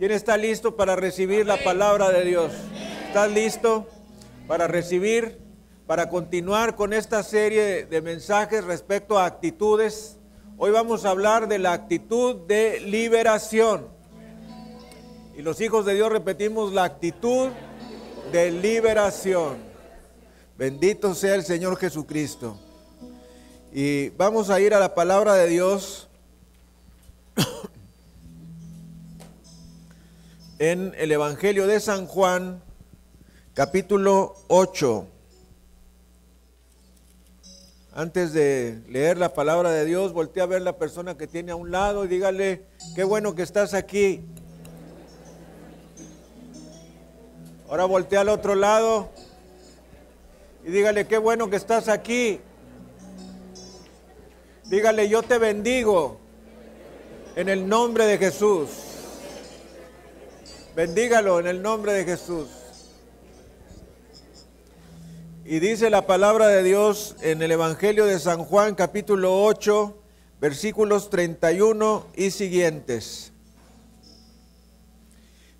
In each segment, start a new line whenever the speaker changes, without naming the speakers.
¿Quién está listo para recibir la palabra de Dios? ¿Estás listo para recibir, para continuar con esta serie de mensajes respecto a actitudes? Hoy vamos a hablar de la actitud de liberación. Y los hijos de Dios repetimos la actitud de liberación. Bendito sea el Señor Jesucristo. Y vamos a ir a la palabra de Dios en el Evangelio de San Juan, capítulo 8. Antes de leer la palabra de Dios, voltea a ver la persona que tiene a un lado y dígale, qué bueno que estás aquí. Ahora voltea al otro lado y dígale, qué bueno que estás aquí. Dígale, yo te bendigo en el nombre de Jesús. Bendígalo en el nombre de Jesús. Y dice la palabra de Dios en el Evangelio de San Juan capítulo 8, versículos 31 y siguientes.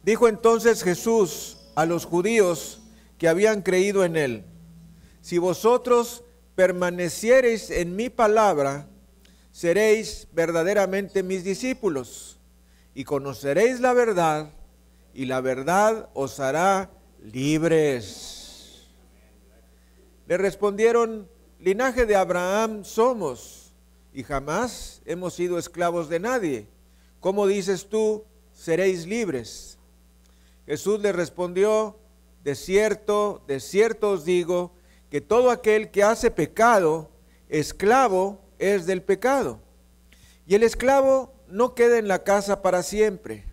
Dijo entonces Jesús a los judíos que habían creído en él, si vosotros permaneciereis en mi palabra, seréis verdaderamente mis discípulos y conoceréis la verdad y la verdad os hará libres. Le respondieron, linaje de Abraham somos y jamás hemos sido esclavos de nadie. ¿Cómo dices tú, seréis libres? Jesús le respondió, de cierto, de cierto os digo, que todo aquel que hace pecado, esclavo es del pecado. Y el esclavo no queda en la casa para siempre.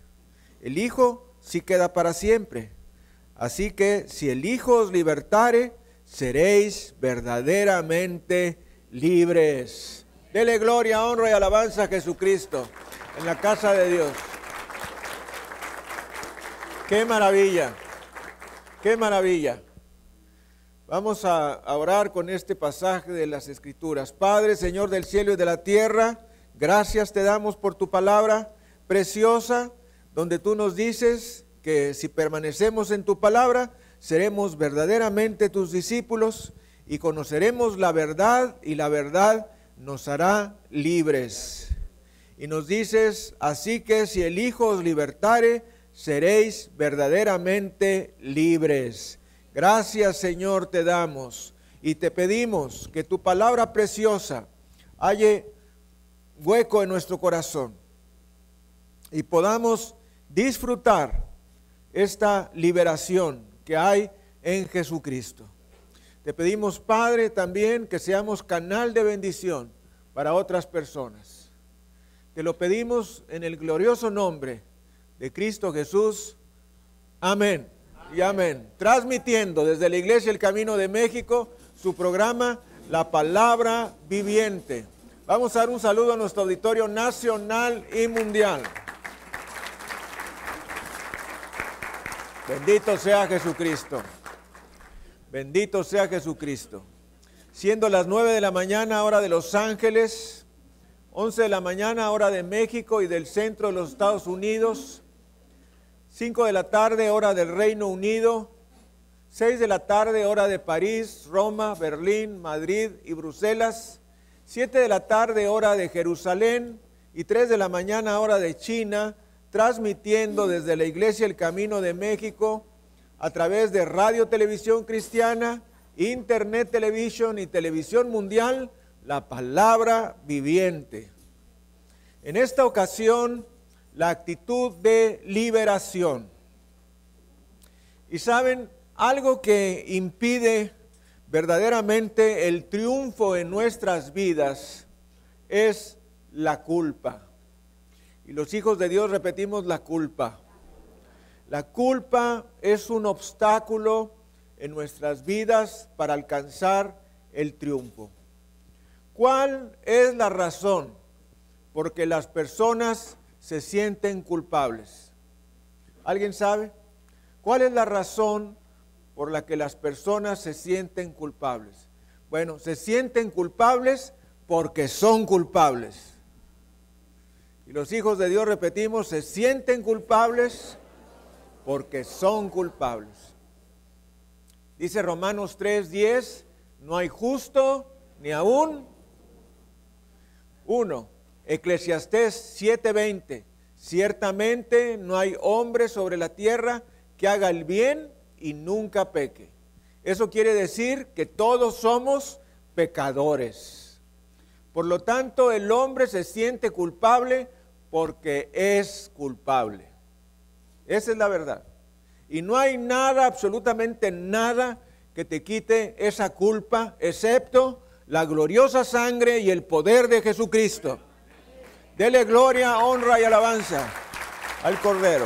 El Hijo sí queda para siempre. Así que si el Hijo os libertare, seréis verdaderamente libres. Dele gloria, honra y alabanza a Jesucristo en la casa de Dios. Qué maravilla, qué maravilla. Vamos a orar con este pasaje de las Escrituras. Padre, Señor del cielo y de la tierra, gracias te damos por tu palabra preciosa donde tú nos dices que si permanecemos en tu palabra, seremos verdaderamente tus discípulos y conoceremos la verdad y la verdad nos hará libres. Y nos dices, así que si el Hijo os libertare, seréis verdaderamente libres. Gracias Señor te damos y te pedimos que tu palabra preciosa halle hueco en nuestro corazón y podamos disfrutar esta liberación que hay en Jesucristo. Te pedimos, Padre, también que seamos canal de bendición para otras personas. Te lo pedimos en el glorioso nombre de Cristo Jesús. Amén y amén. Transmitiendo desde la Iglesia El Camino de México su programa La Palabra Viviente. Vamos a dar un saludo a nuestro auditorio nacional y mundial. Bendito sea Jesucristo. Bendito sea Jesucristo. Siendo las 9 de la mañana, hora de Los Ángeles, 11 de la mañana, hora de México y del centro de los Estados Unidos, 5 de la tarde, hora del Reino Unido, 6 de la tarde, hora de París, Roma, Berlín, Madrid y Bruselas, 7 de la tarde, hora de Jerusalén y 3 de la mañana, hora de China, transmitiendo desde la Iglesia El Camino de México a través de Radio Televisión Cristiana, Internet Televisión y Televisión Mundial, la palabra viviente. En esta ocasión, la actitud de liberación. Y saben, algo que impide verdaderamente el triunfo en nuestras vidas es la culpa. Y los hijos de Dios repetimos la culpa. La culpa es un obstáculo en nuestras vidas para alcanzar el triunfo. ¿Cuál es la razón por que las personas se sienten culpables? ¿Alguien sabe? ¿Cuál es la razón por la que las personas se sienten culpables? Bueno, se sienten culpables porque son culpables. Y los hijos de Dios, repetimos, se sienten culpables porque son culpables. Dice Romanos 3:10, no hay justo ni aún uno. Eclesiastés 7:20, ciertamente no hay hombre sobre la tierra que haga el bien y nunca peque. Eso quiere decir que todos somos pecadores. Por lo tanto, el hombre se siente culpable porque es culpable. Esa es la verdad. Y no hay nada, absolutamente nada, que te quite esa culpa, excepto la gloriosa sangre y el poder de Jesucristo. Dele gloria, honra y alabanza al Cordero.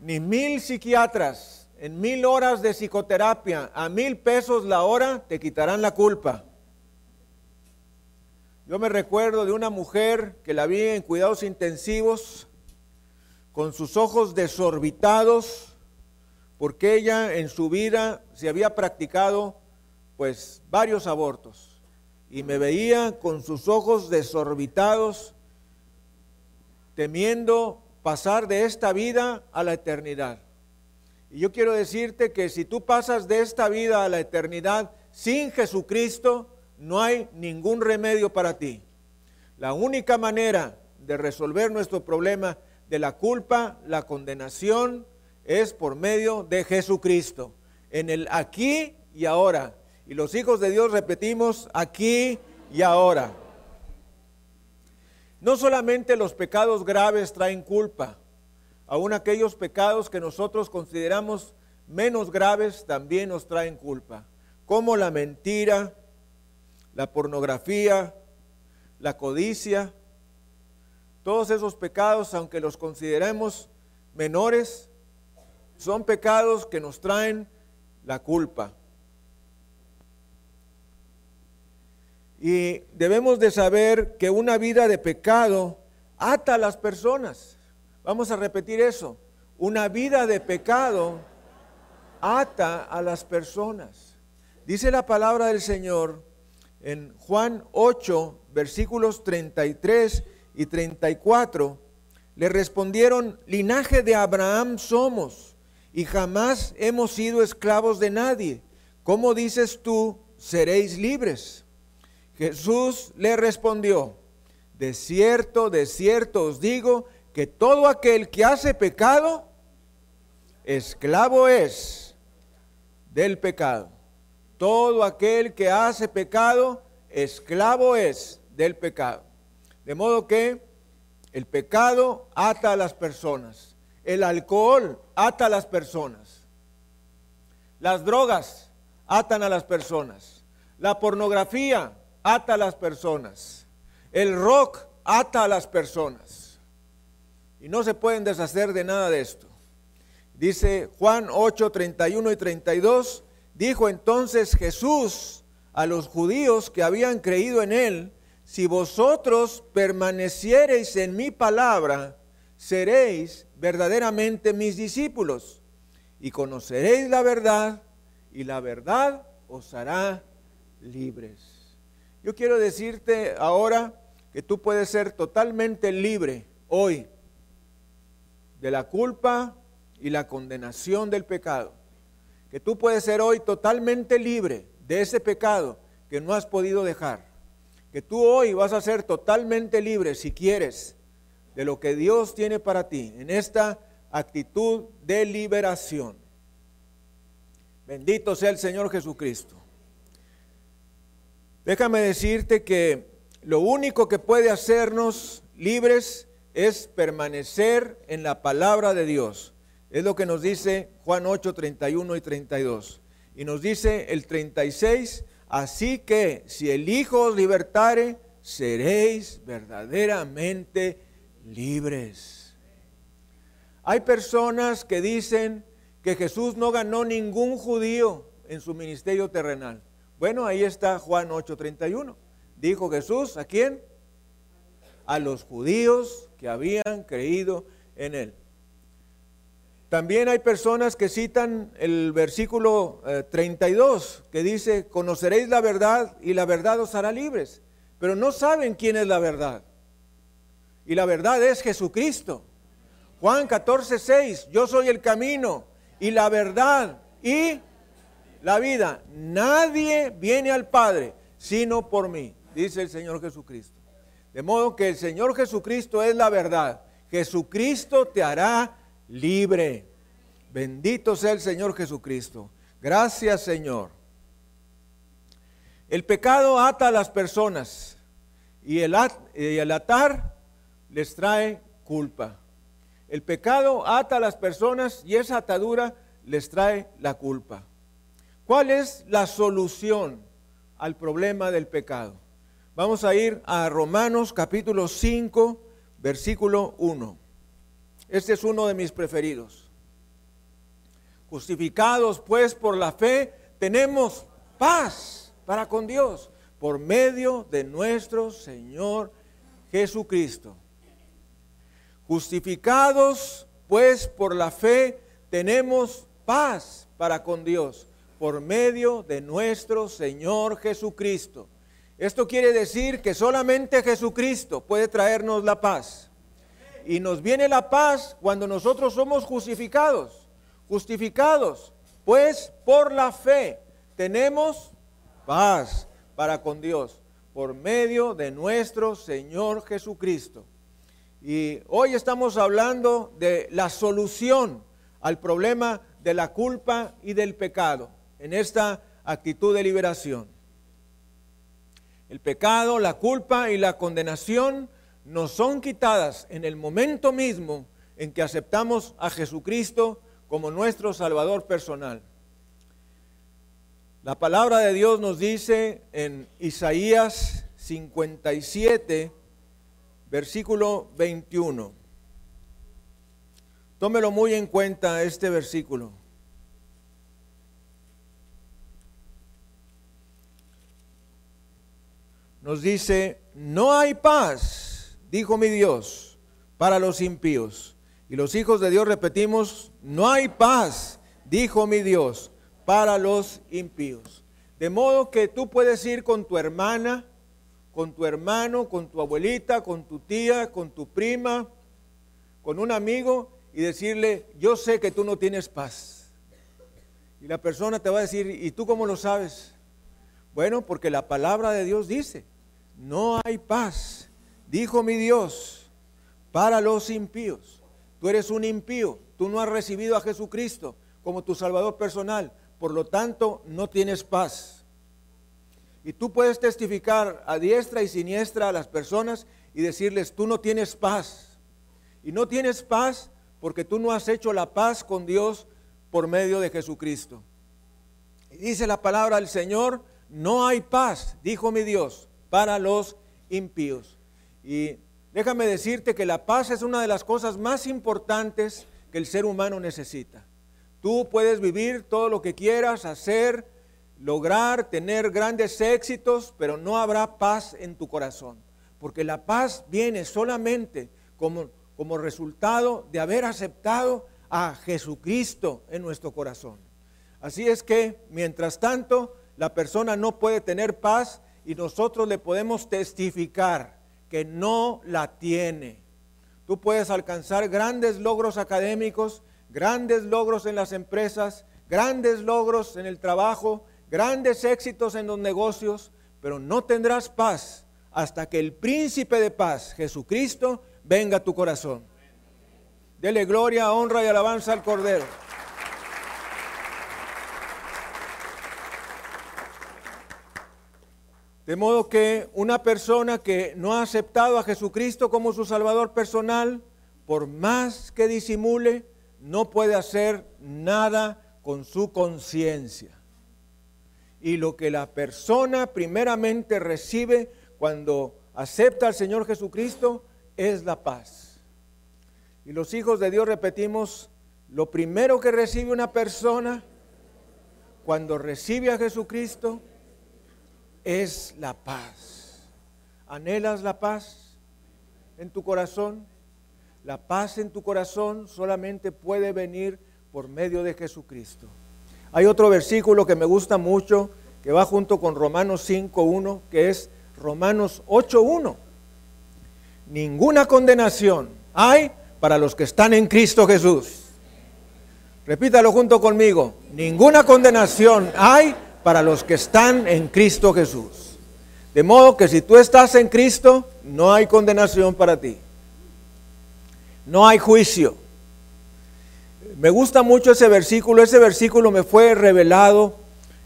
Ni mil psiquiatras en mil horas de psicoterapia a mil pesos la hora te quitarán la culpa. Yo me recuerdo de una mujer que la vi en cuidados intensivos con sus ojos desorbitados porque ella en su vida se había practicado pues varios abortos y me veía con sus ojos desorbitados temiendo pasar de esta vida a la eternidad. Y yo quiero decirte que si tú pasas de esta vida a la eternidad sin Jesucristo, no hay ningún remedio para ti. La única manera de resolver nuestro problema de la culpa, la condenación, es por medio de Jesucristo, en el aquí y ahora. Y los hijos de Dios repetimos aquí y ahora. No solamente los pecados graves traen culpa, aún aquellos pecados que nosotros consideramos menos graves también nos traen culpa, como la mentira, la pornografía, la codicia, todos esos pecados, aunque los consideremos menores, son pecados que nos traen la culpa. Y debemos de saber que una vida de pecado ata a las personas. Vamos a repetir eso. Una vida de pecado ata a las personas. Dice la palabra del Señor en Juan 8, versículos 33 y 34, le respondieron, linaje de Abraham somos y jamás hemos sido esclavos de nadie. ¿Cómo dices tú, seréis libres? Jesús le respondió, de cierto, de cierto os digo que todo aquel que hace pecado, esclavo es del pecado. Todo aquel que hace pecado, esclavo es del pecado. De modo que el pecado ata a las personas. El alcohol ata a las personas. Las drogas atan a las personas. La pornografía ata a las personas. El rock ata a las personas. Y no se pueden deshacer de nada de esto. Dice Juan 8, 31 y 32, Dijo entonces Jesús a los judíos que habían creído en él, si vosotros permaneciereis en mi palabra, seréis verdaderamente mis discípulos y conoceréis la verdad y la verdad os hará libres. Yo quiero decirte ahora que tú puedes ser totalmente libre hoy de la culpa y la condenación del pecado que tú puedes ser hoy totalmente libre de ese pecado que no has podido dejar. Que tú hoy vas a ser totalmente libre, si quieres, de lo que Dios tiene para ti en esta actitud de liberación. Bendito sea el Señor Jesucristo. Déjame decirte que lo único que puede hacernos libres es permanecer en la palabra de Dios. Es lo que nos dice Juan 8, 31 y 32. Y nos dice el 36, así que si el Hijo os libertare, seréis verdaderamente libres. Hay personas que dicen que Jesús no ganó ningún judío en su ministerio terrenal. Bueno, ahí está Juan 8:31. Dijo Jesús, ¿a quién? A los judíos que habían creído en él. También hay personas que citan el versículo 32 eh, que dice, conoceréis la verdad y la verdad os hará libres. pero no saben quién es la verdad. Y la verdad es Jesucristo. Juan 14, 6, yo soy el camino y la verdad y la vida. Nadie viene al Padre sino por mí, dice el Señor Jesucristo. De modo que el Señor Jesucristo es la verdad. Jesucristo te hará libre. Bendito sea el Señor Jesucristo. Gracias Señor. El pecado ata a las personas y el, atar les trae culpa. El pecado ata a las personas y esa atadura les trae la culpa. ¿Cuál es la solución al problema del pecado? Vamos a ir a Romanos capítulo 5, versículo 1. Este es uno de mis preferidos. Justificados pues por la fe, tenemos paz para con Dios por medio de nuestro Señor Jesucristo. Justificados pues por la fe, tenemos paz para con Dios por medio de nuestro Señor Jesucristo. Esto quiere decir que solamente Jesucristo puede traernos la paz. Y nos viene la paz cuando nosotros somos justificados. Justificados, pues por la fe tenemos paz para con Dios por medio de nuestro Señor Jesucristo. Y hoy estamos hablando de la solución al problema de la culpa y del pecado en esta actitud de liberación. El pecado, la culpa y la condenación nos son quitadas en el momento mismo en que aceptamos a Jesucristo como nuestro Salvador personal. La palabra de Dios nos dice en Isaías 57, versículo 21. Tómelo muy en cuenta este versículo. Nos dice, no hay paz, dijo mi Dios, para los impíos. Y los hijos de Dios repetimos, no hay paz, dijo mi Dios, para los impíos. De modo que tú puedes ir con tu hermana, con tu hermano, con tu abuelita, con tu tía, con tu prima, con un amigo y decirle, yo sé que tú no tienes paz. Y la persona te va a decir, ¿y tú cómo lo sabes? Bueno, porque la palabra de Dios dice, no hay paz, dijo mi Dios, para los impíos. Tú eres un impío, tú no has recibido a Jesucristo como tu Salvador personal, por lo tanto no tienes paz. Y tú puedes testificar a diestra y siniestra a las personas y decirles, tú no tienes paz. Y no tienes paz porque tú no has hecho la paz con Dios por medio de Jesucristo. Y dice la palabra del Señor, no hay paz, dijo mi Dios, para los impíos. Y déjame decirte que la paz es una de las cosas más importantes que el ser humano necesita. Tú puedes vivir todo lo que quieras, hacer, lograr, tener grandes éxitos, pero no habrá paz en tu corazón. Porque la paz viene solamente como, como resultado de haber aceptado a Jesucristo en nuestro corazón. Así es que, mientras tanto, la persona no puede tener paz y nosotros le podemos testificar que no la tiene. Tú puedes alcanzar grandes logros académicos, grandes logros en las empresas, grandes logros en el trabajo, grandes éxitos en los negocios, pero no tendrás paz hasta que el príncipe de paz, Jesucristo, venga a tu corazón. Dele gloria, honra y alabanza al Cordero. De modo que una persona que no ha aceptado a Jesucristo como su Salvador personal, por más que disimule, no puede hacer nada con su conciencia. Y lo que la persona primeramente recibe cuando acepta al Señor Jesucristo es la paz. Y los hijos de Dios repetimos, lo primero que recibe una persona cuando recibe a Jesucristo es la paz. ¿Anhelas la paz en tu corazón? La paz en tu corazón solamente puede venir por medio de Jesucristo. Hay otro versículo que me gusta mucho, que va junto con Romanos 5.1, que es, Romanos 8.1. Ninguna condenación hay para los que están en Cristo Jesús. Repítalo junto conmigo. Ninguna condenación hay para los que están en Cristo Jesús. De modo que si tú estás en Cristo, no hay condenación para ti. No hay juicio. Me gusta mucho ese versículo. Ese versículo me fue revelado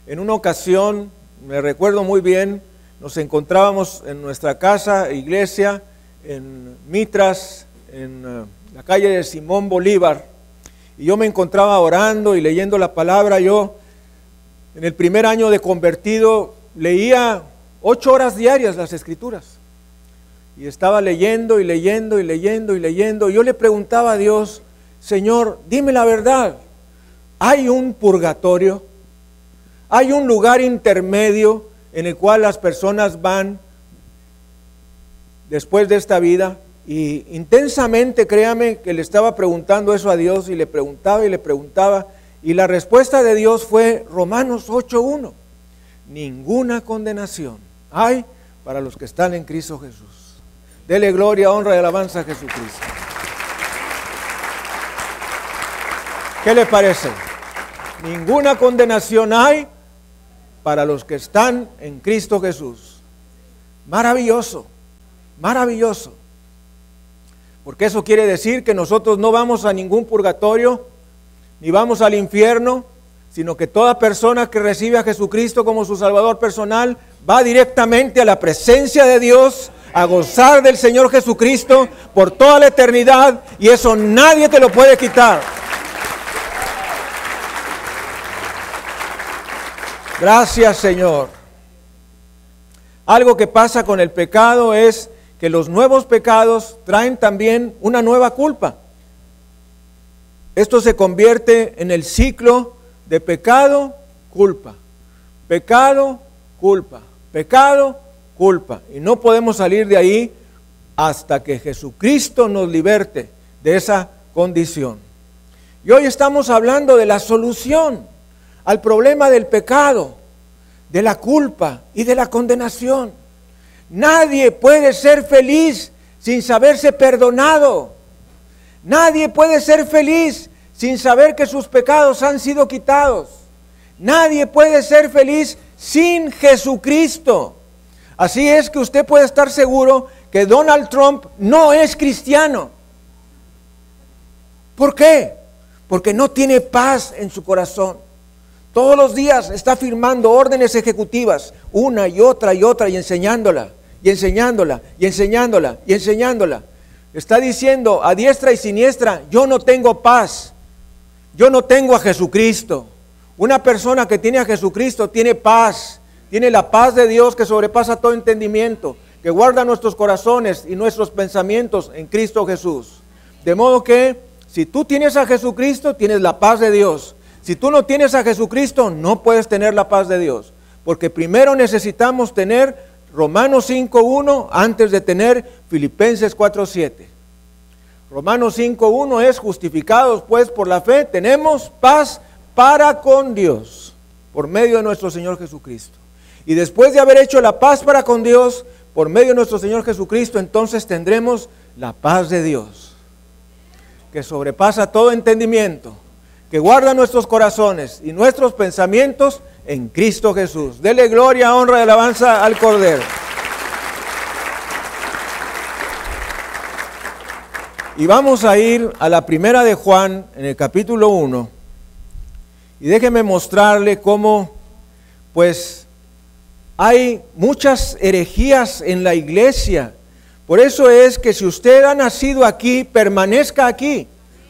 en una ocasión, me recuerdo muy bien, nos encontrábamos en nuestra casa, iglesia, en Mitras, en eh, la calle de Simón Bolívar y yo me encontraba orando y leyendo la palabra. Yo, en el primer año de convertido, leía ocho horas diarias las escrituras. Y estaba leyendo y leyendo y leyendo y leyendo. Yo le preguntaba a Dios, Señor, dime la verdad. ¿Hay un purgatorio? ¿Hay un lugar intermedio en el cual las personas van después de esta vida? Y intensamente, créame, que le estaba preguntando eso a Dios y le preguntaba y le preguntaba. Y la respuesta de Dios fue Romanos 8.1. Ninguna condenación hay para los que están en Cristo Jesús. Dele gloria, honra y alabanza a Jesucristo. ¿Qué le parece? Ninguna condenación hay para los que están en Cristo Jesús. Maravilloso, maravilloso. Porque eso quiere decir que nosotros no vamos a ningún purgatorio, ni vamos al infierno, sino que toda persona que recibe a Jesucristo como su Salvador personal va directamente a la presencia de Dios, a gozar del Señor Jesucristo por toda la eternidad, y eso nadie te lo puede quitar. Gracias Señor. Algo que pasa con el pecado es que los nuevos pecados traen también una nueva culpa. Esto se convierte en el ciclo de pecado, culpa. Pecado, culpa. Pecado, culpa. Y no podemos salir de ahí hasta que Jesucristo nos liberte de esa condición. Y hoy estamos hablando de la solución al problema del pecado, de la culpa y de la condenación. Nadie puede ser feliz sin saberse perdonado. Nadie puede ser feliz sin saber que sus pecados han sido quitados. Nadie puede ser feliz sin Jesucristo. Así es que usted puede estar seguro que Donald Trump no es cristiano. ¿Por qué? Porque no tiene paz en su corazón. Todos los días está firmando órdenes ejecutivas, una y otra y otra, y enseñándola y enseñándola y enseñándola y enseñándola. Está diciendo a diestra y siniestra, yo no tengo paz, yo no tengo a Jesucristo. Una persona que tiene a Jesucristo tiene paz, tiene la paz de Dios que sobrepasa todo entendimiento, que guarda nuestros corazones y nuestros pensamientos en Cristo Jesús. De modo que si tú tienes a Jesucristo, tienes la paz de Dios. Si tú no tienes a Jesucristo, no puedes tener la paz de Dios. Porque primero necesitamos tener Romanos 5.1 antes de tener Filipenses 4.7. Romanos 5.1 es justificados pues por la fe, tenemos paz para con Dios por medio de nuestro Señor Jesucristo. Y después de haber hecho la paz para con Dios por medio de nuestro Señor Jesucristo, entonces tendremos la paz de Dios, que sobrepasa todo entendimiento, que guarda nuestros corazones y nuestros pensamientos en Cristo Jesús. Dele gloria, honra y alabanza al Cordero. Y vamos a ir a la primera de Juan en el capítulo 1. Y déjeme mostrarle cómo, pues, hay muchas herejías en la iglesia. Por eso es que si usted ha nacido aquí, permanezca aquí.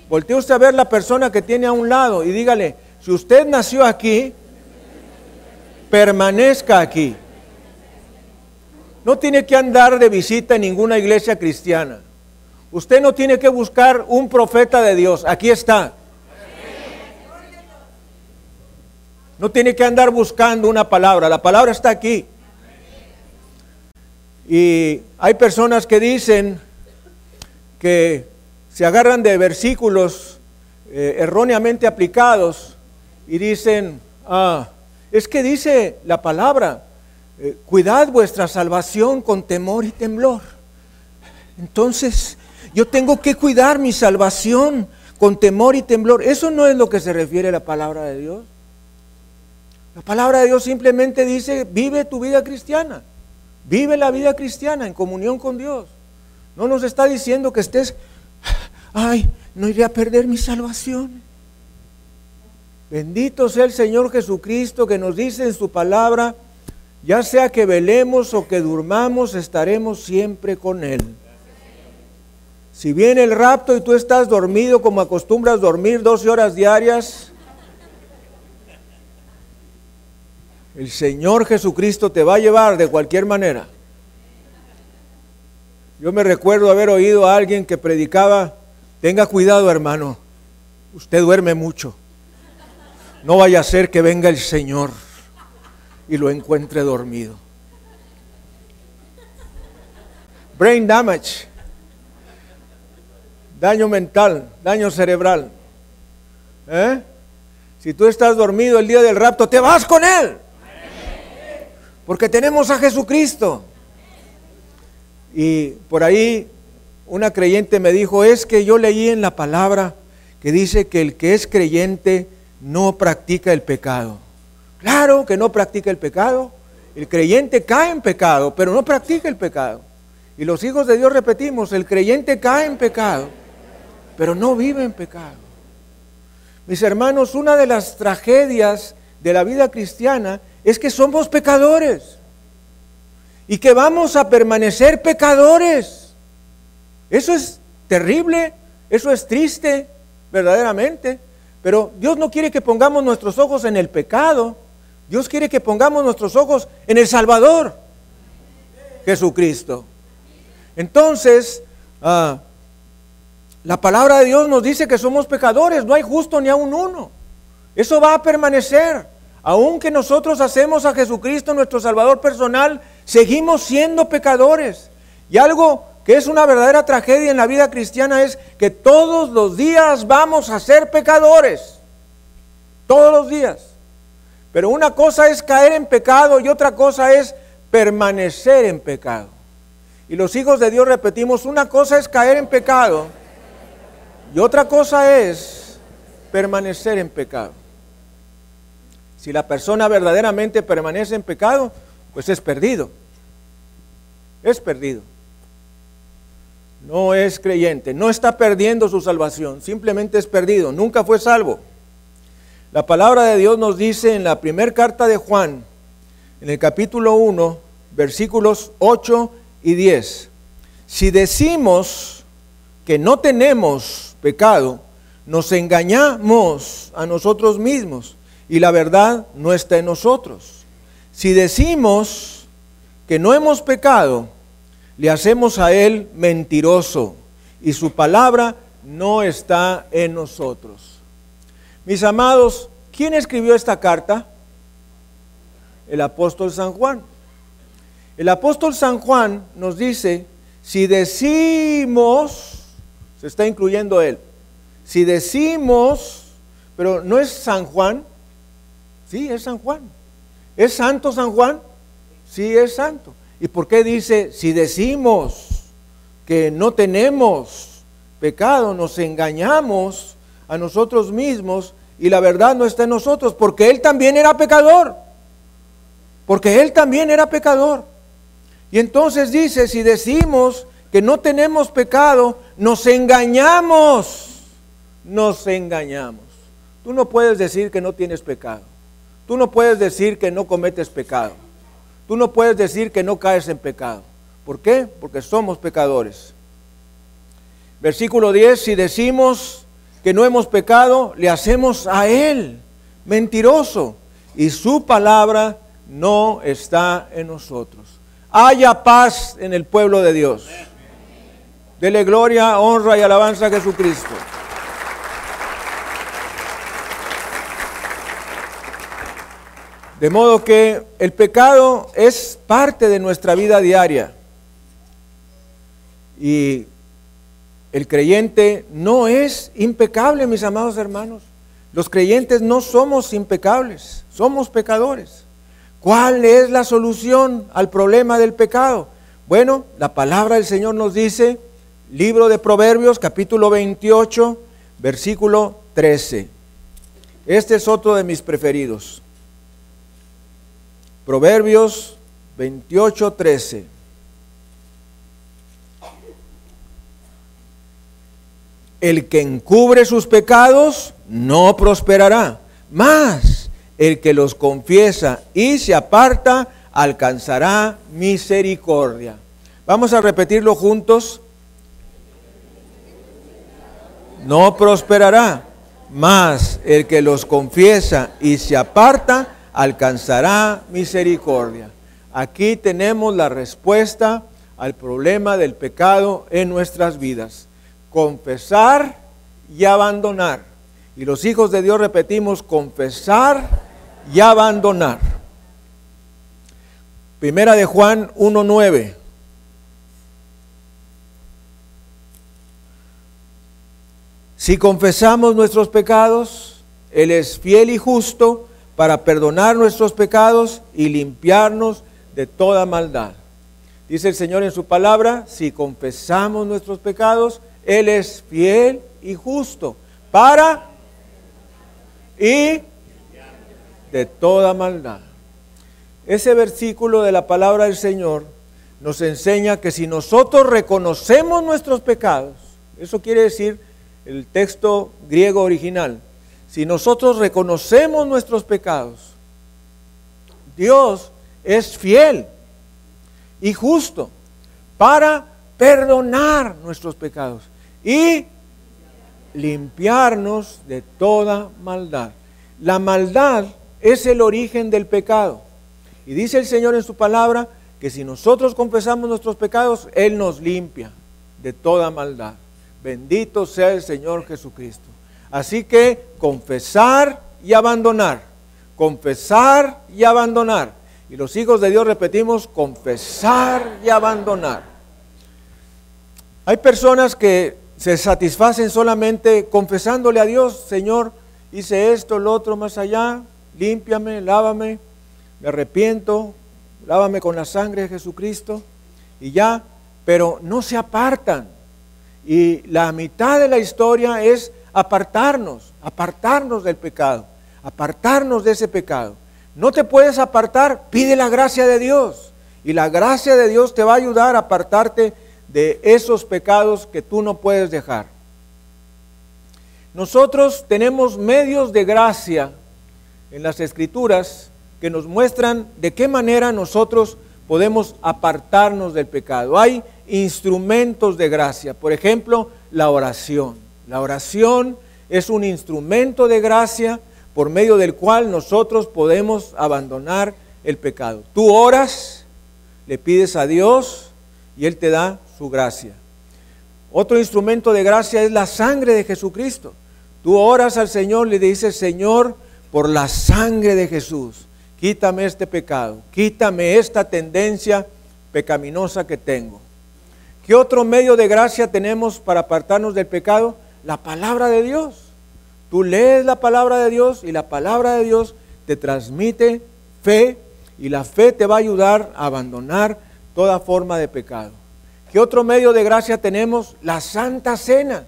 Voltee usted a ver la persona que tiene a un lado y dígale, si usted nació aquí, permanezca aquí. No tiene que andar de visita en ninguna iglesia cristiana. Usted no tiene que buscar un profeta de Dios. Aquí está. No tiene que andar buscando una palabra. La palabra está aquí. Y hay personas que dicen que se agarran de versículos eh, erróneamente aplicados y dicen, ah, es que dice la palabra eh, cuidad vuestra salvación con temor y temblor. Entonces, yo tengo que cuidar mi salvación con temor y temblor. Eso no es lo que se refiere a la palabra de Dios. La palabra de Dios simplemente dice, vive tu vida cristiana. Vive la vida cristiana en comunión con Dios. No nos está diciendo que estés, ay, no iré a perder mi salvación. Bendito sea el Señor Jesucristo que nos dice en su palabra, ya sea que velemos o que durmamos, estaremos siempre con Él. Si viene el rapto y tú estás dormido como acostumbras dormir 12 horas diarias, el Señor Jesucristo te va a llevar de cualquier manera. Yo me recuerdo haber oído a alguien que predicaba, tenga cuidado hermano, usted duerme mucho. No vaya a ser que venga el Señor y lo encuentre dormido. Brain damage, daño mental, daño cerebral. ¿Eh? Si tú estás dormido el día del rapto, te vas con Él. Porque tenemos a Jesucristo. Y por ahí una creyente me dijo, es que yo leí en la palabra que dice que el que es creyente no practica el pecado. Claro que no practica el pecado. El creyente cae en pecado, pero no practica el pecado. Y los hijos de Dios repetimos, el creyente cae en pecado, pero no vive en pecado. Mis hermanos, una de las tragedias de la vida cristiana es que somos pecadores y que vamos a permanecer pecadores. Eso es terrible, eso es triste, verdaderamente. Pero Dios no quiere que pongamos nuestros ojos en el pecado. Dios quiere que pongamos nuestros ojos en el Salvador, Jesucristo. Entonces, ah, la palabra de Dios nos dice que somos pecadores, no hay justo ni a un uno. Eso va a permanecer. Aunque nosotros hacemos a Jesucristo nuestro Salvador personal, seguimos siendo pecadores. Y algo que es una verdadera tragedia en la vida cristiana es que todos los días vamos a ser pecadores. Todos los días. Pero una cosa es caer en pecado y otra cosa es permanecer en pecado. Y los hijos de Dios repetimos, una cosa es caer en pecado y otra cosa es permanecer en pecado. Si la persona verdaderamente permanece en pecado, pues es perdido. Es perdido. No es creyente, no está perdiendo su salvación, simplemente es perdido, nunca fue salvo. La palabra de Dios nos dice en la primera carta de Juan, en el capítulo 1, versículos 8 y 10. Si decimos que no tenemos pecado, nos engañamos a nosotros mismos y la verdad no está en nosotros. Si decimos que no hemos pecado, le hacemos a Él mentiroso y su palabra no está en nosotros. Mis amados, ¿quién escribió esta carta? El apóstol San Juan. El apóstol San Juan nos dice, si decimos, se está incluyendo él, si decimos, pero no es San Juan, sí, es San Juan. ¿Es santo San Juan? Sí, es santo. ¿Y por qué dice, si decimos que no tenemos pecado, nos engañamos a nosotros mismos y la verdad no está en nosotros? Porque Él también era pecador. Porque Él también era pecador. Y entonces dice, si decimos que no tenemos pecado, nos engañamos, nos engañamos. Tú no puedes decir que no tienes pecado. Tú no puedes decir que no cometes pecado. Tú no puedes decir que no caes en pecado. ¿Por qué? Porque somos pecadores. Versículo 10, si decimos que no hemos pecado, le hacemos a Él mentiroso y su palabra no está en nosotros. Haya paz en el pueblo de Dios. Dele gloria, honra y alabanza a Jesucristo. De modo que el pecado es parte de nuestra vida diaria. Y el creyente no es impecable, mis amados hermanos. Los creyentes no somos impecables, somos pecadores. ¿Cuál es la solución al problema del pecado? Bueno, la palabra del Señor nos dice, libro de Proverbios, capítulo 28, versículo 13. Este es otro de mis preferidos. Proverbios 28, 13. El que encubre sus pecados no prosperará, mas el que los confiesa y se aparta alcanzará misericordia. Vamos a repetirlo juntos. No prosperará, mas el que los confiesa y se aparta alcanzará misericordia. Aquí tenemos la respuesta al problema del pecado en nuestras vidas. Confesar y abandonar. Y los hijos de Dios repetimos, confesar y abandonar. Primera de Juan 1.9. Si confesamos nuestros pecados, Él es fiel y justo para perdonar nuestros pecados y limpiarnos de toda maldad. Dice el Señor en su palabra, si confesamos nuestros pecados, Él es fiel y justo para y de toda maldad. Ese versículo de la palabra del Señor nos enseña que si nosotros reconocemos nuestros pecados, eso quiere decir el texto griego original, si nosotros reconocemos nuestros pecados, Dios es fiel y justo para perdonar nuestros pecados y limpiarnos de toda maldad. La maldad es el origen del pecado. Y dice el Señor en su palabra que si nosotros confesamos nuestros pecados, Él nos limpia de toda maldad. Bendito sea el Señor Jesucristo. Así que confesar y abandonar, confesar y abandonar. Y los hijos de Dios repetimos, confesar y abandonar. Hay personas que se satisfacen solamente confesándole a Dios, Señor, hice esto, lo otro, más allá, límpiame, lávame, me arrepiento, lávame con la sangre de Jesucristo y ya, pero no se apartan. Y la mitad de la historia es apartarnos, apartarnos del pecado, apartarnos de ese pecado. No te puedes apartar, pide la gracia de Dios. Y la gracia de Dios te va a ayudar a apartarte de esos pecados que tú no puedes dejar. Nosotros tenemos medios de gracia en las escrituras que nos muestran de qué manera nosotros podemos apartarnos del pecado. Hay instrumentos de gracia, por ejemplo, la oración. La oración es un instrumento de gracia por medio del cual nosotros podemos abandonar el pecado. Tú oras, le pides a Dios y Él te da su gracia. Otro instrumento de gracia es la sangre de Jesucristo. Tú oras al Señor, le dices, Señor, por la sangre de Jesús, quítame este pecado, quítame esta tendencia pecaminosa que tengo. ¿Qué otro medio de gracia tenemos para apartarnos del pecado? La palabra de Dios. Tú lees la palabra de Dios y la palabra de Dios te transmite fe y la fe te va a ayudar a abandonar toda forma de pecado. ¿Qué otro medio de gracia tenemos? La Santa Cena.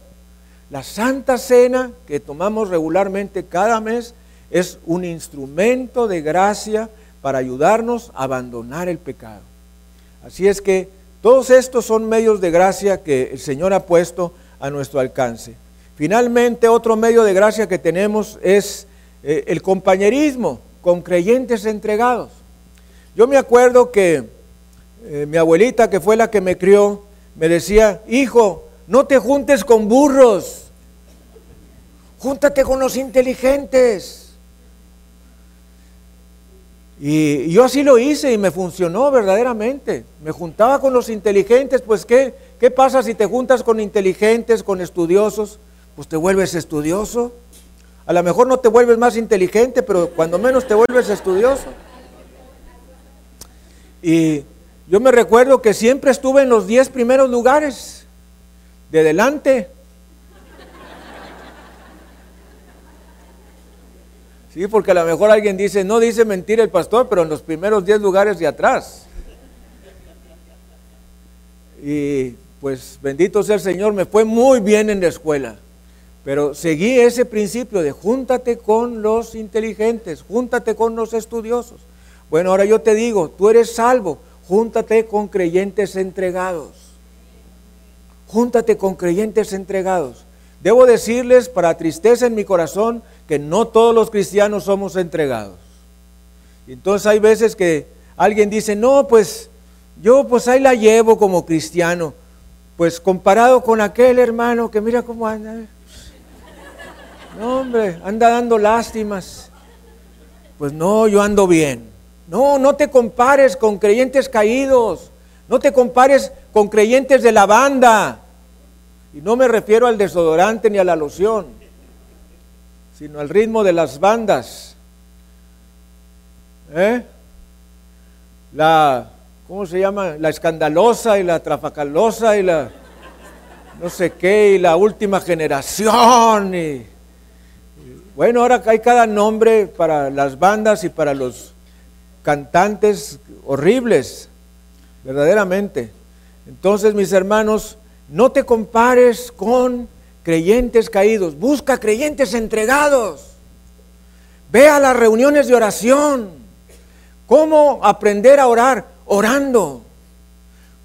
La Santa Cena que tomamos regularmente cada mes es un instrumento de gracia para ayudarnos a abandonar el pecado. Así es que todos estos son medios de gracia que el Señor ha puesto a nuestro alcance. Finalmente, otro medio de gracia que tenemos es eh, el compañerismo con creyentes entregados. Yo me acuerdo que eh, mi abuelita, que fue la que me crió, me decía, hijo, no te juntes con burros, júntate con los inteligentes. Y yo así lo hice y me funcionó verdaderamente. Me juntaba con los inteligentes, pues ¿qué, ¿qué pasa si te juntas con inteligentes, con estudiosos? Pues te vuelves estudioso. A lo mejor no te vuelves más inteligente, pero cuando menos te vuelves estudioso. Y yo me recuerdo que siempre estuve en los diez primeros lugares, de delante. Sí, porque a lo mejor alguien dice, no dice mentir el pastor, pero en los primeros 10 lugares de atrás. Y pues bendito sea el Señor, me fue muy bien en la escuela. Pero seguí ese principio de júntate con los inteligentes, júntate con los estudiosos. Bueno, ahora yo te digo, tú eres salvo, júntate con creyentes entregados. Júntate con creyentes entregados. Debo decirles, para tristeza en mi corazón, que no todos los cristianos somos entregados. Entonces hay veces que alguien dice, no, pues yo pues ahí la llevo como cristiano. Pues comparado con aquel hermano que mira cómo anda. No, hombre, anda dando lástimas. Pues no, yo ando bien. No, no te compares con creyentes caídos. No te compares con creyentes de la banda. Y no me refiero al desodorante ni a la loción, sino al ritmo de las bandas. ¿Eh? La, ¿cómo se llama? La escandalosa y la trafacalosa y la no sé qué, y la última generación. Y, bueno, ahora hay cada nombre para las bandas y para los cantantes horribles, verdaderamente. Entonces, mis hermanos, no te compares con creyentes caídos, busca creyentes entregados. Ve a las reuniones de oración. ¿Cómo aprender a orar? Orando.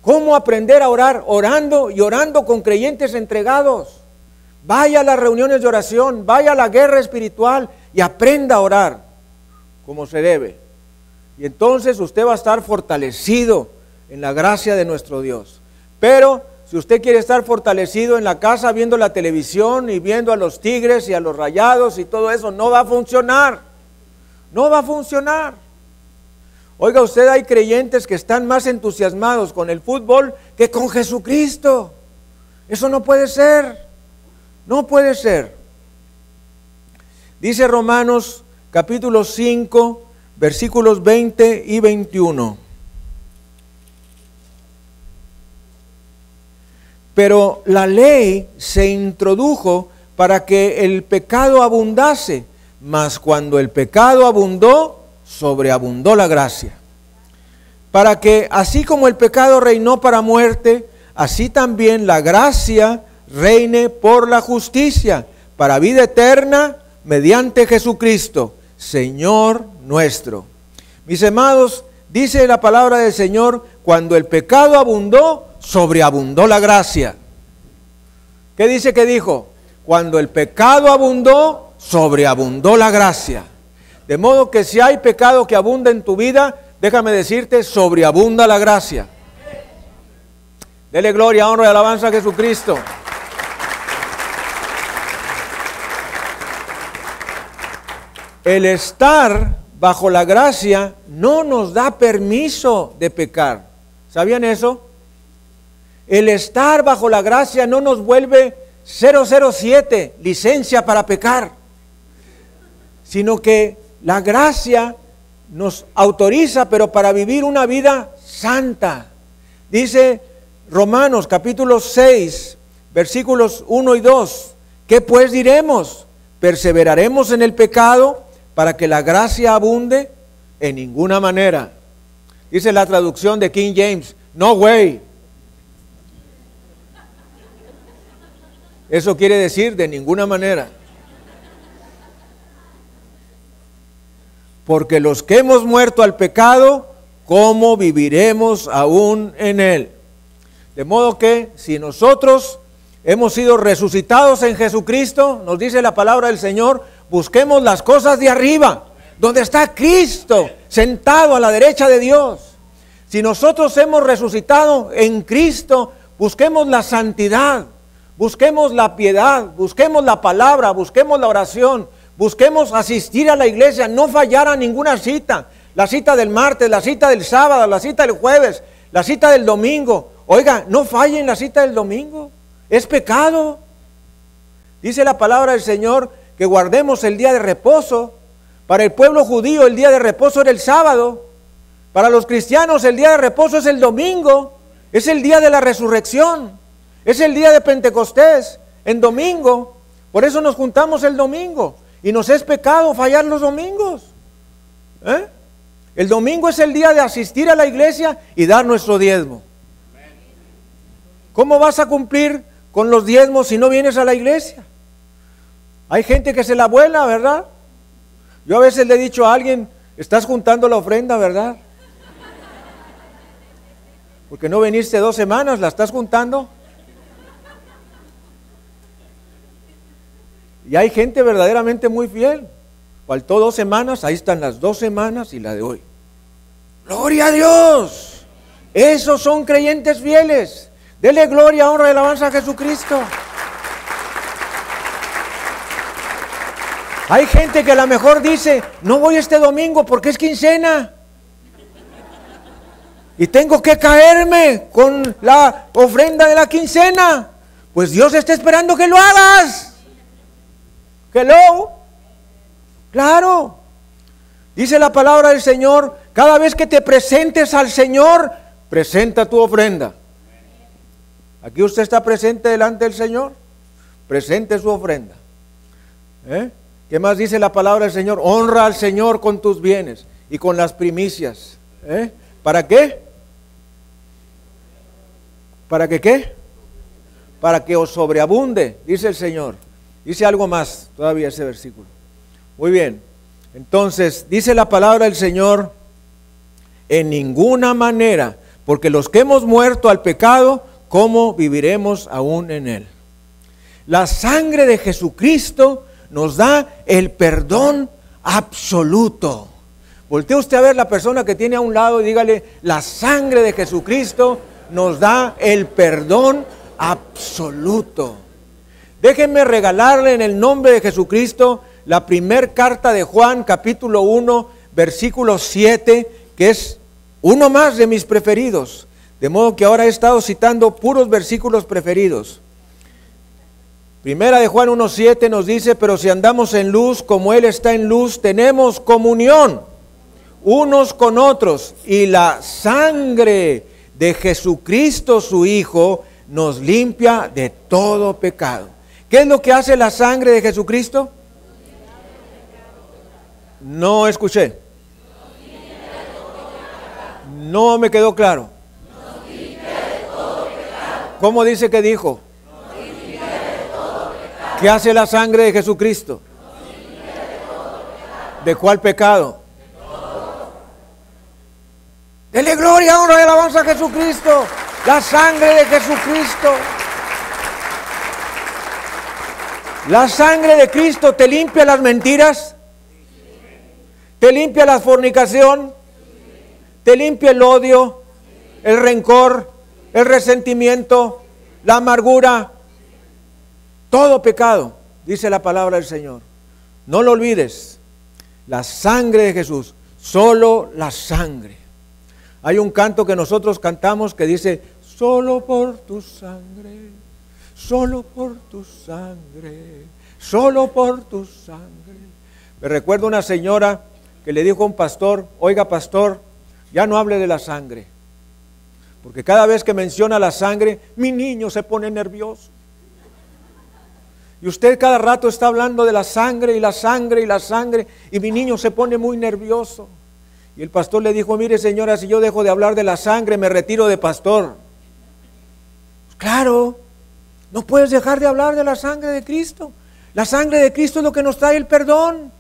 ¿Cómo aprender a orar? Orando y orando con creyentes entregados. Vaya a las reuniones de oración, vaya a la guerra espiritual y aprenda a orar como se debe. Y entonces usted va a estar fortalecido en la gracia de nuestro Dios. Pero si usted quiere estar fortalecido en la casa viendo la televisión y viendo a los tigres y a los rayados y todo eso, no va a funcionar. No va a funcionar. Oiga, usted hay creyentes que están más entusiasmados con el fútbol que con Jesucristo. Eso no puede ser. No puede ser. Dice Romanos capítulo 5, versículos 20 y 21. Pero la ley se introdujo para que el pecado abundase, mas cuando el pecado abundó, sobreabundó la gracia. Para que así como el pecado reinó para muerte, así también la gracia reine por la justicia, para vida eterna, mediante Jesucristo, Señor nuestro. Mis amados, dice la palabra del Señor, cuando el pecado abundó, sobreabundó la gracia. ¿Qué dice que dijo? Cuando el pecado abundó, sobreabundó la gracia. De modo que si hay pecado que abunda en tu vida, déjame decirte, sobreabunda la gracia. Dele gloria, honra y alabanza a Jesucristo. El estar bajo la gracia no nos da permiso de pecar. ¿Sabían eso? El estar bajo la gracia no nos vuelve 007, licencia para pecar, sino que la gracia nos autoriza, pero para vivir una vida santa. Dice Romanos capítulo 6, versículos 1 y 2, ¿qué pues diremos? ¿Perseveraremos en el pecado para que la gracia abunde? En ninguna manera. Dice la traducción de King James, no way. Eso quiere decir de ninguna manera. Porque los que hemos muerto al pecado, ¿cómo viviremos aún en él? De modo que si nosotros hemos sido resucitados en Jesucristo, nos dice la palabra del Señor, busquemos las cosas de arriba, donde está Cristo sentado a la derecha de Dios. Si nosotros hemos resucitado en Cristo, busquemos la santidad, Busquemos la piedad, busquemos la palabra, busquemos la oración, busquemos asistir a la iglesia, no fallar a ninguna cita. La cita del martes, la cita del sábado, la cita del jueves, la cita del domingo. Oiga, no fallen la cita del domingo. Es pecado. Dice la palabra del Señor que guardemos el día de reposo. Para el pueblo judío el día de reposo era el sábado. Para los cristianos el día de reposo es el domingo. Es el día de la resurrección. Es el día de Pentecostés, en domingo. Por eso nos juntamos el domingo. Y nos es pecado fallar los domingos. ¿Eh? El domingo es el día de asistir a la iglesia y dar nuestro diezmo. ¿Cómo vas a cumplir con los diezmos si no vienes a la iglesia? Hay gente que se la vuela, ¿verdad? Yo a veces le he dicho a alguien, estás juntando la ofrenda, ¿verdad? Porque no viniste dos semanas, ¿la estás juntando? Y hay gente verdaderamente muy fiel. Faltó dos semanas, ahí están las dos semanas y la de hoy. Gloria a Dios. Esos son creyentes fieles. Dele gloria, honra y alabanza a Jesucristo. Hay gente que a lo mejor dice, no voy este domingo porque es quincena. Y tengo que caerme con la ofrenda de la quincena. Pues Dios está esperando que lo hagas. Hello. Claro. Dice la palabra del Señor, cada vez que te presentes al Señor, presenta tu ofrenda. Aquí usted está presente delante del Señor, presente su ofrenda. ¿Eh? ¿Qué más dice la palabra del Señor? Honra al Señor con tus bienes y con las primicias. ¿Eh? ¿Para qué? ¿Para que qué? Para que os sobreabunde, dice el Señor. Dice algo más todavía ese versículo. Muy bien. Entonces, dice la palabra del Señor, en ninguna manera, porque los que hemos muerto al pecado, ¿cómo viviremos aún en él? La sangre de Jesucristo nos da el perdón absoluto. Voltea usted a ver la persona que tiene a un lado y dígale, la sangre de Jesucristo nos da el perdón absoluto. Déjenme regalarle en el nombre de Jesucristo la primer carta de Juan, capítulo 1, versículo 7, que es uno más de mis preferidos. De modo que ahora he estado citando puros versículos preferidos. Primera de Juan 1.7 nos dice, pero si andamos en luz como Él está en luz, tenemos comunión unos con otros y la sangre de Jesucristo su Hijo nos limpia de todo pecado. ¿Qué es lo que hace la sangre de Jesucristo? No escuché. No me quedó claro. ¿Cómo dice que dijo? ¿Qué hace la sangre de Jesucristo? ¿De cuál pecado? Dele gloria, honra y alabanza a Jesucristo. La sangre de Jesucristo. La sangre de Cristo te limpia las mentiras. Te limpia la fornicación. Te limpia el odio, el rencor, el resentimiento, la amargura, todo pecado, dice la palabra del Señor. No lo olvides, la sangre de Jesús, solo la sangre. Hay un canto que nosotros cantamos que dice, solo por tu sangre, solo por tu sangre, solo por tu sangre. Me recuerdo una señora que le dijo a un pastor, oiga pastor, ya no hable de la sangre, porque cada vez que menciona la sangre, mi niño se pone nervioso. Y usted cada rato está hablando de la sangre y la sangre y la sangre y mi niño se pone muy nervioso. Y el pastor le dijo, mire señora, si yo dejo de hablar de la sangre, me retiro de pastor. Claro, no puedes dejar de hablar de la sangre de Cristo. La sangre de Cristo es lo que nos trae el perdón.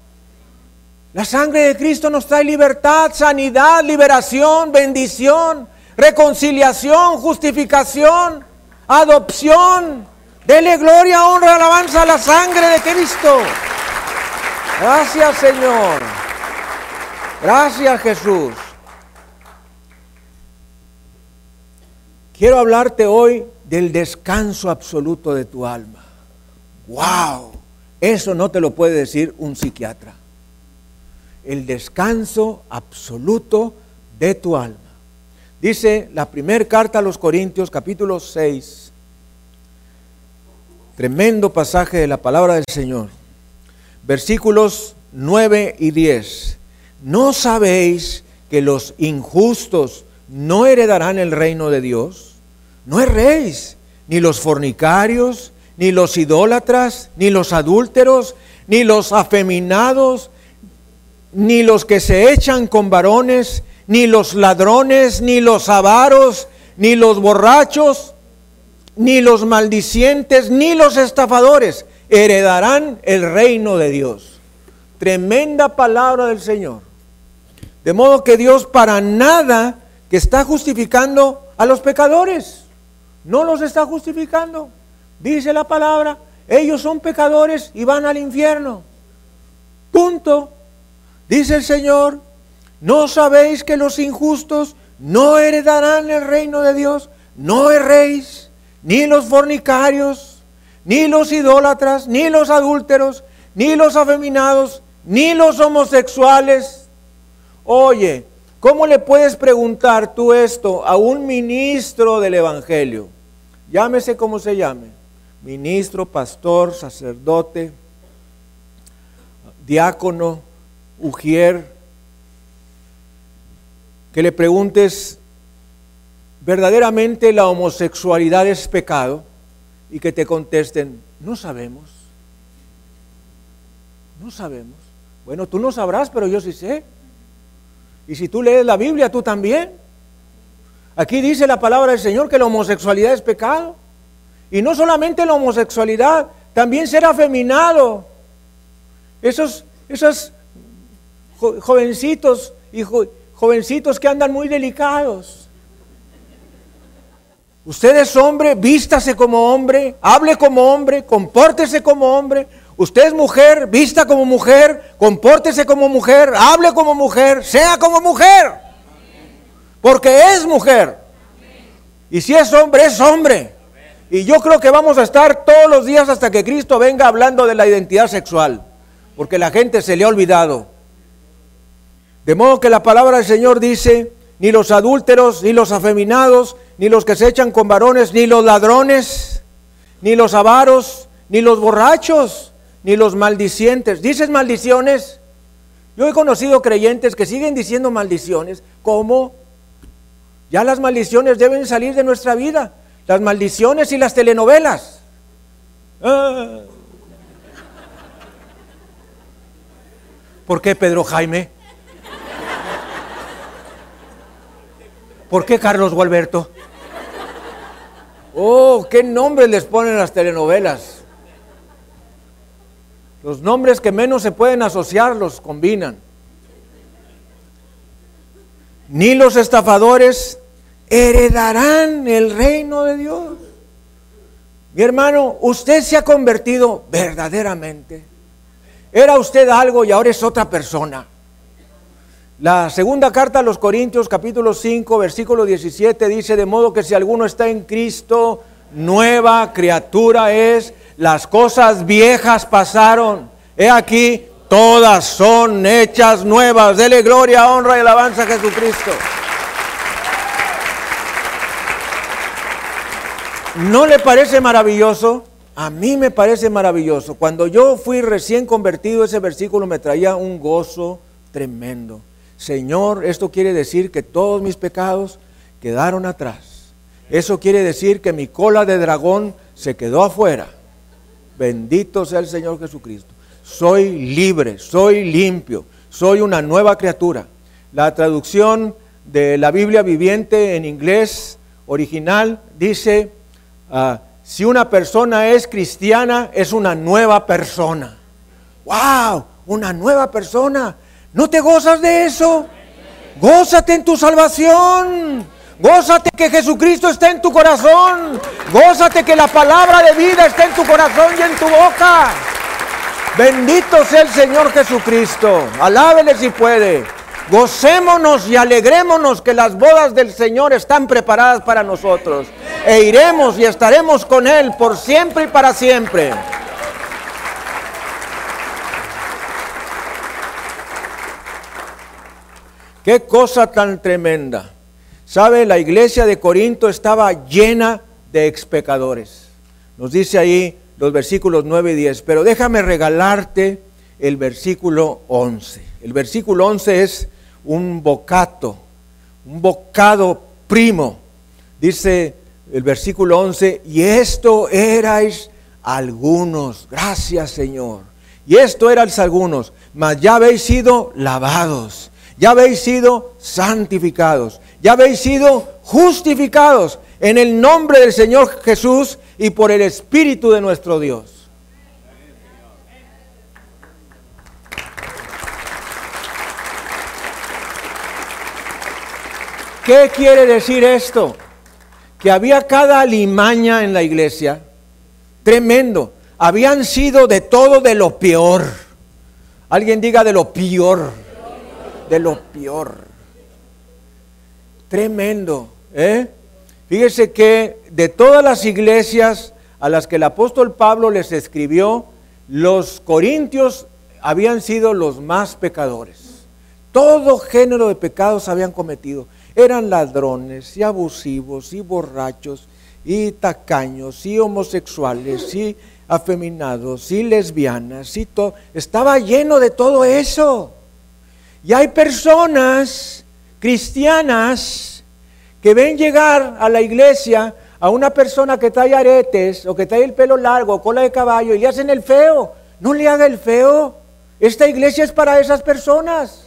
La sangre de Cristo nos trae libertad, sanidad, liberación, bendición, reconciliación, justificación, adopción. Dele gloria, honra, alabanza a la sangre de Cristo. Gracias Señor. Gracias Jesús. Quiero hablarte hoy del descanso absoluto de tu alma. ¡Wow! Eso no te lo puede decir un psiquiatra. El descanso absoluto de tu alma. Dice la primera carta a los Corintios, capítulo 6, Tremendo pasaje de la palabra del Señor. Versículos 9 y 10. ¿No sabéis que los injustos no heredarán el reino de Dios? No erréis, ni los fornicarios, ni los idólatras, ni los adúlteros, ni los afeminados, ni los que se echan con varones, ni los ladrones, ni los avaros, ni los borrachos, ni los maldicientes, ni los estafadores heredarán el reino de Dios. Tremenda palabra del Señor. De modo que Dios para nada que está justificando a los pecadores. No los está justificando. Dice la palabra, ellos son pecadores y van al infierno. Punto. Dice el Señor, ¿no sabéis que los injustos no heredarán el reino de Dios? No erréis, ni los fornicarios, ni los idólatras, ni los adúlteros, ni los afeminados, ni los homosexuales. Oye, ¿cómo le puedes preguntar tú esto a un ministro del Evangelio? Llámese como se llame. Ministro, pastor, sacerdote, diácono, ujier. Que le preguntes, ¿verdaderamente la homosexualidad es pecado? y que te contesten, no sabemos. No sabemos. Bueno, tú no sabrás, pero yo sí sé. Y si tú lees la Biblia, tú también. Aquí dice la palabra del Señor que la homosexualidad es pecado. Y no solamente la homosexualidad, también ser afeminado. Esos, esos jovencitos y jovencitos que andan muy delicados Usted es hombre, vístase como hombre, hable como hombre, compórtese como hombre. Usted es mujer, vista como mujer, compórtese como mujer, hable como mujer, sea como mujer. Porque es mujer. Y si es hombre, es hombre. Y yo creo que vamos a estar todos los días hasta que Cristo venga hablando de la identidad sexual. Porque la gente se le ha olvidado. De modo que la palabra del Señor dice, ni los adúlteros, ni los afeminados, ni los que se echan con varones, ni los ladrones, ni los avaros, ni los borrachos, ni los maldicientes. ¿Dices maldiciones? Yo he conocido creyentes que siguen diciendo maldiciones. ¿Cómo? Ya las maldiciones deben salir de nuestra vida. Las maldiciones y las telenovelas. Ah. ¿Por qué Pedro Jaime? ¿Por qué Carlos Gualberto? Oh, qué nombres les ponen las telenovelas. Los nombres que menos se pueden asociar los combinan. Ni los estafadores heredarán el reino de Dios. Mi hermano, usted se ha convertido verdaderamente. Era usted algo y ahora es otra persona. La segunda carta a los Corintios capítulo 5 versículo 17 dice, de modo que si alguno está en Cristo, nueva criatura es, las cosas viejas pasaron. He aquí, todas son hechas nuevas. Dele gloria, honra y alabanza a Jesucristo. ¿No le parece maravilloso? A mí me parece maravilloso. Cuando yo fui recién convertido, ese versículo me traía un gozo tremendo. Señor, esto quiere decir que todos mis pecados quedaron atrás. Eso quiere decir que mi cola de dragón se quedó afuera. Bendito sea el Señor Jesucristo. Soy libre, soy limpio, soy una nueva criatura. La traducción de la Biblia viviente en inglés original dice, ah, si una persona es cristiana, es una nueva persona. ¡Wow! Una nueva persona. ¿No te gozas de eso? Gózate en tu salvación. Gózate que Jesucristo está en tu corazón. Gózate que la palabra de vida está en tu corazón y en tu boca. Bendito sea el Señor Jesucristo. Alábele si puede. Gocémonos y alegrémonos que las bodas del Señor están preparadas para nosotros. E iremos y estaremos con Él por siempre y para siempre. Qué cosa tan tremenda. ¿Sabe? La iglesia de Corinto estaba llena de expecadores. Nos dice ahí los versículos 9 y 10. Pero déjame regalarte el versículo 11. El versículo 11 es un bocato, un bocado primo. Dice el versículo 11, y esto erais algunos, gracias Señor, Y esto era algunos, mas ya habéis sido lavados, ya habéis sido santificados, ya habéis sido justificados en el nombre del Señor Jesús y por el Espíritu de nuestro Dios. ¿Qué quiere decir esto? Que había cada limaña en la iglesia, tremendo. Habían sido de todo de lo peor. Alguien diga de lo peor. De lo peor. Tremendo. ¿eh? Fíjese que de todas las iglesias a las que el apóstol Pablo les escribió, los corintios habían sido los más pecadores. Todo género de pecados habían cometido. Eran ladrones y abusivos y borrachos y tacaños y homosexuales y afeminados y lesbianas y todo. Estaba lleno de todo eso. Y hay personas cristianas que ven llegar a la iglesia a una persona que trae aretes o que trae el pelo largo, cola de caballo y le hacen el feo. No le haga el feo. Esta iglesia es para esas personas,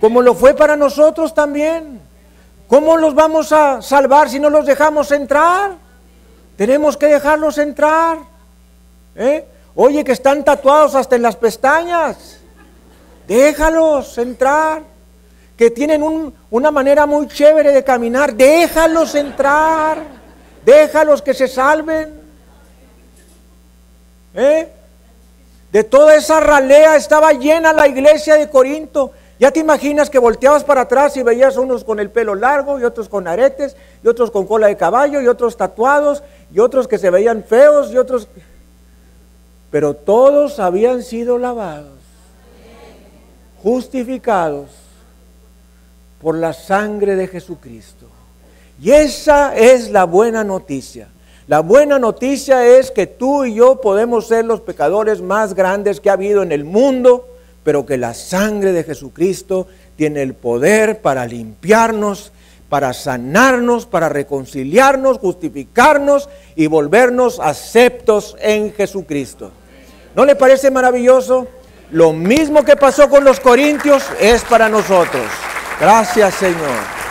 como lo fue para nosotros también. ¿Cómo los vamos a salvar si no los dejamos entrar? Tenemos que dejarlos entrar. ¿eh? Oye, que están tatuados hasta en las pestañas. Déjalos entrar. Que tienen una manera muy chévere de caminar. Déjalos entrar. Déjalos que se salven. ¿Eh? De toda esa ralea estaba llena la iglesia de Corinto. Ya te imaginas que volteabas para atrás y veías unos con el pelo largo y otros con aretes y otros con cola de caballo y otros tatuados y otros que se veían feos y otros... Pero todos habían sido lavados, justificados por la sangre de Jesucristo. Y esa es la buena noticia. La buena noticia es que tú y yo podemos ser los pecadores más grandes que ha habido en el mundo pero que la sangre de Jesucristo tiene el poder para limpiarnos, para sanarnos, para reconciliarnos, justificarnos y volvernos aceptos en Jesucristo. ¿No le parece maravilloso? Lo mismo que pasó con los corintios es para nosotros. Gracias Señor.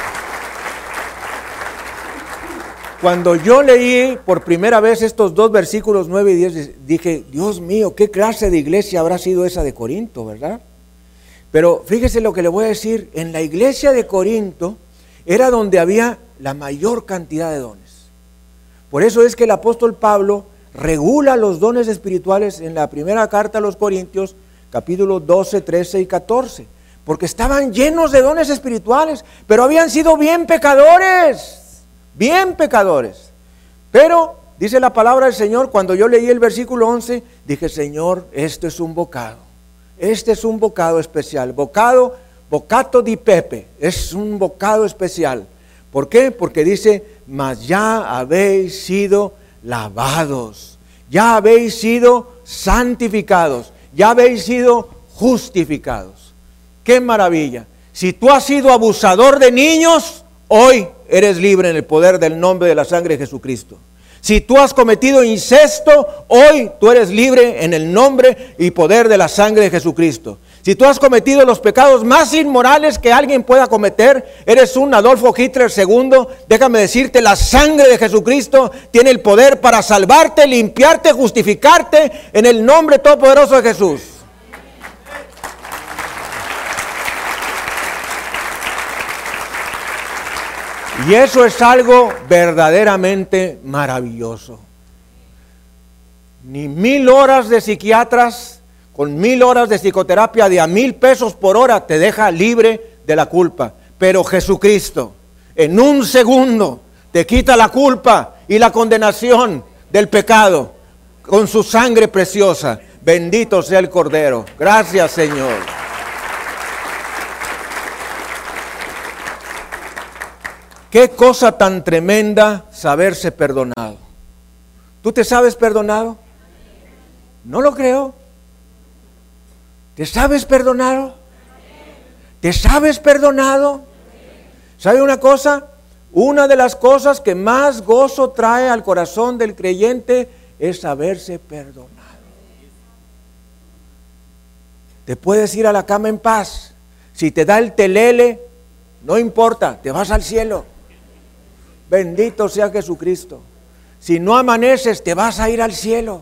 Cuando yo leí por primera vez estos dos versículos 9 y 10, dije, Dios mío, ¿qué clase de iglesia habrá sido esa de Corinto, verdad? Pero fíjese lo que le voy a decir, en la iglesia de Corinto era donde había la mayor cantidad de dones. Por eso es que el apóstol Pablo regula los dones espirituales en la primera carta a los Corintios, capítulo 12, 13 y 14, porque estaban llenos de dones espirituales, pero habían sido bien pecadores bien pecadores. Pero, dice la palabra del Señor, cuando yo leí el versículo 11, dije, Señor, esto es un bocado. Este es un bocado especial. Bocado, bocato di pepe. Es un bocado especial. ¿Por qué? Porque dice, mas ya habéis sido lavados. Ya habéis sido santificados. Ya habéis sido justificados. ¡Qué maravilla! Si tú has sido abusador de niños, hoy eres libre en el poder del nombre de la sangre de Jesucristo. Si tú has cometido incesto, hoy tú eres libre en el nombre y poder de la sangre de Jesucristo. Si tú has cometido los pecados más inmorales que alguien pueda cometer, eres un Adolfo Hitler II, déjame decirte, la sangre de Jesucristo tiene el poder para salvarte, limpiarte, justificarte en el nombre todopoderoso de Jesús. Y eso es algo verdaderamente maravilloso. Ni mil horas de psiquiatras con mil horas de psicoterapia de a mil pesos por hora te deja libre de la culpa. Pero Jesucristo en un segundo te quita la culpa y la condenación del pecado con su sangre preciosa. Bendito sea el Cordero. Gracias Señor. Qué cosa tan tremenda saberse perdonado. ¿Tú te sabes perdonado? No lo creo. ¿Te sabes perdonado? ¿Te sabes perdonado? ¿Sabe una cosa? Una de las cosas que más gozo trae al corazón del creyente es saberse perdonado. te puedes ir a la cama en paz. Si te da el telele, no importa, te vas al cielo. Bendito sea Jesucristo. Si no amaneces, te vas a ir al cielo.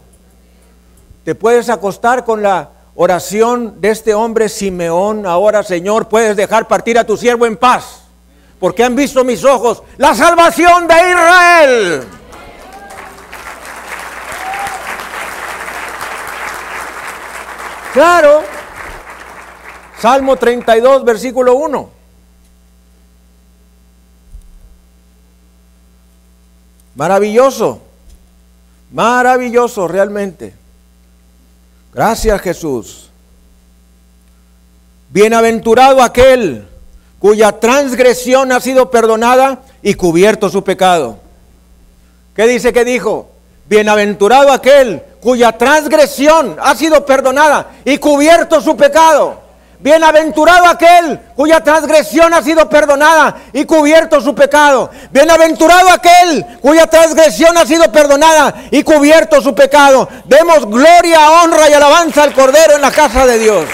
Te puedes acostar con la oración de este hombre Simeón. Ahora, Señor, puedes dejar partir a tu siervo en paz. Porque han visto mis ojos la salvación de Israel. Claro. Salmo 32, versículo 1. Maravilloso, maravilloso realmente. Gracias Jesús. Bienaventurado aquel cuya transgresión ha sido perdonada y cubierto su pecado. ¿Qué dice que dijo? Bienaventurado aquel cuya transgresión ha sido perdonada y cubierto su pecado. Bienaventurado aquel cuya transgresión ha sido perdonada y cubierto su pecado. Bienaventurado aquel cuya transgresión ha sido perdonada y cubierto su pecado. Demos gloria, honra y alabanza al Cordero en la casa de Dios.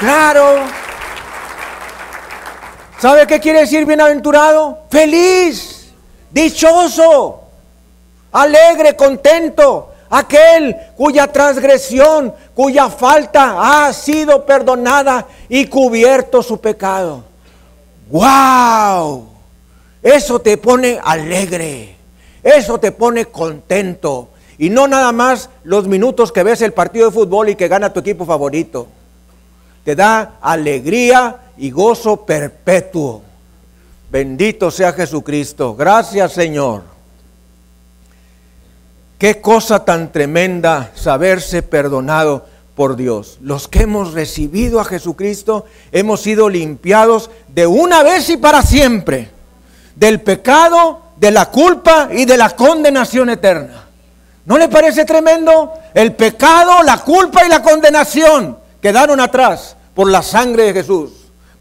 Claro. ¿Sabe qué quiere decir bienaventurado? Feliz, dichoso, alegre, contento aquel cuya transgresión, cuya falta ha sido perdonada y cubierto su pecado. ¡Wow! Eso te pone alegre, eso te pone contento. Y no nada más los minutos que ves el partido de fútbol y que gana tu equipo favorito. Te da alegría y gozo perpetuo. Bendito sea Jesucristo. Gracias Señor. Qué cosa tan tremenda saberse perdonado por Dios. Los que hemos recibido a Jesucristo hemos sido limpiados de una vez y para siempre del pecado, de la culpa y de la condenación eterna. ¿No le parece tremendo? El pecado, la culpa y la condenación quedaron atrás por la sangre de Jesús,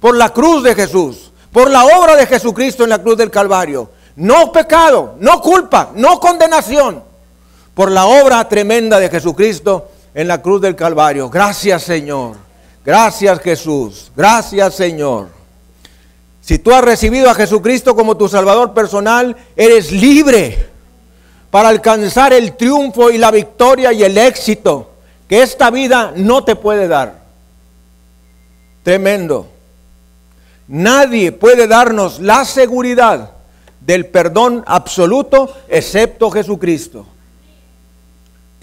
por la cruz de Jesús, por la obra de Jesucristo en la cruz del Calvario. No pecado, no culpa, no condenación por la obra tremenda de Jesucristo en la cruz del Calvario. Gracias Señor. Gracias Jesús. Gracias Señor. Si tú has recibido a Jesucristo como tu Salvador personal, eres libre para alcanzar el triunfo y la victoria y el éxito que esta vida no te puede dar. Tremendo. Nadie puede darnos la seguridad del perdón absoluto excepto Jesucristo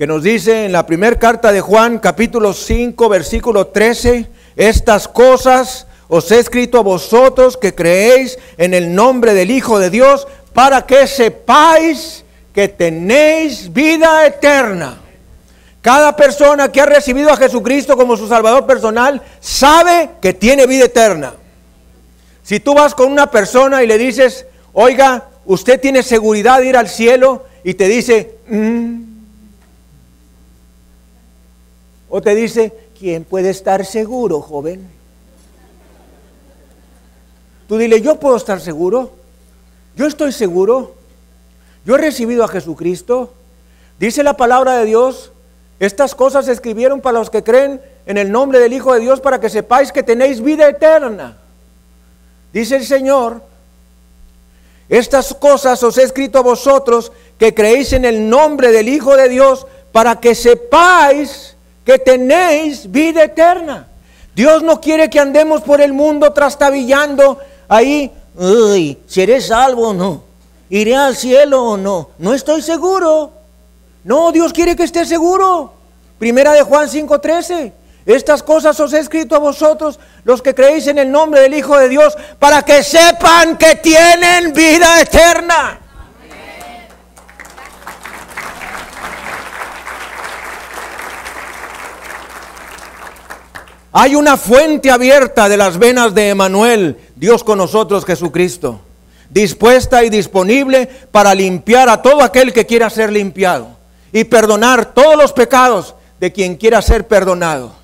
que nos dice en la primera carta de Juan, capítulo 5, versículo 13, estas cosas os he escrito a vosotros que creéis en el nombre del Hijo de Dios, para que sepáis que tenéis vida eterna. Cada persona que ha recibido a Jesucristo como su Salvador personal sabe que tiene vida eterna. Si tú vas con una persona y le dices, oiga, usted tiene seguridad de ir al cielo, y te dice, mm, o te dice, ¿quién puede estar seguro, joven? Tú dile, yo puedo estar seguro. Yo estoy seguro. Yo he recibido a Jesucristo. Dice la palabra de Dios, estas cosas se escribieron para los que creen en el nombre del Hijo de Dios para que sepáis que tenéis vida eterna. Dice el Señor, estas cosas os he escrito a vosotros que creéis en el nombre del Hijo de Dios para que sepáis que tenéis vida eterna. Dios no quiere que andemos por el mundo trastabillando ahí, uy, ¿seré salvo o no? ¿Iré al cielo o no? No estoy seguro. No, Dios quiere que esté seguro. Primera de Juan 5:13. Estas cosas os he escrito a vosotros, los que creéis en el nombre del Hijo de Dios, para que sepan que tienen vida eterna. Hay una fuente abierta de las venas de Emanuel, Dios con nosotros, Jesucristo, dispuesta y disponible para limpiar a todo aquel que quiera ser limpiado y perdonar todos los pecados de quien quiera ser perdonado.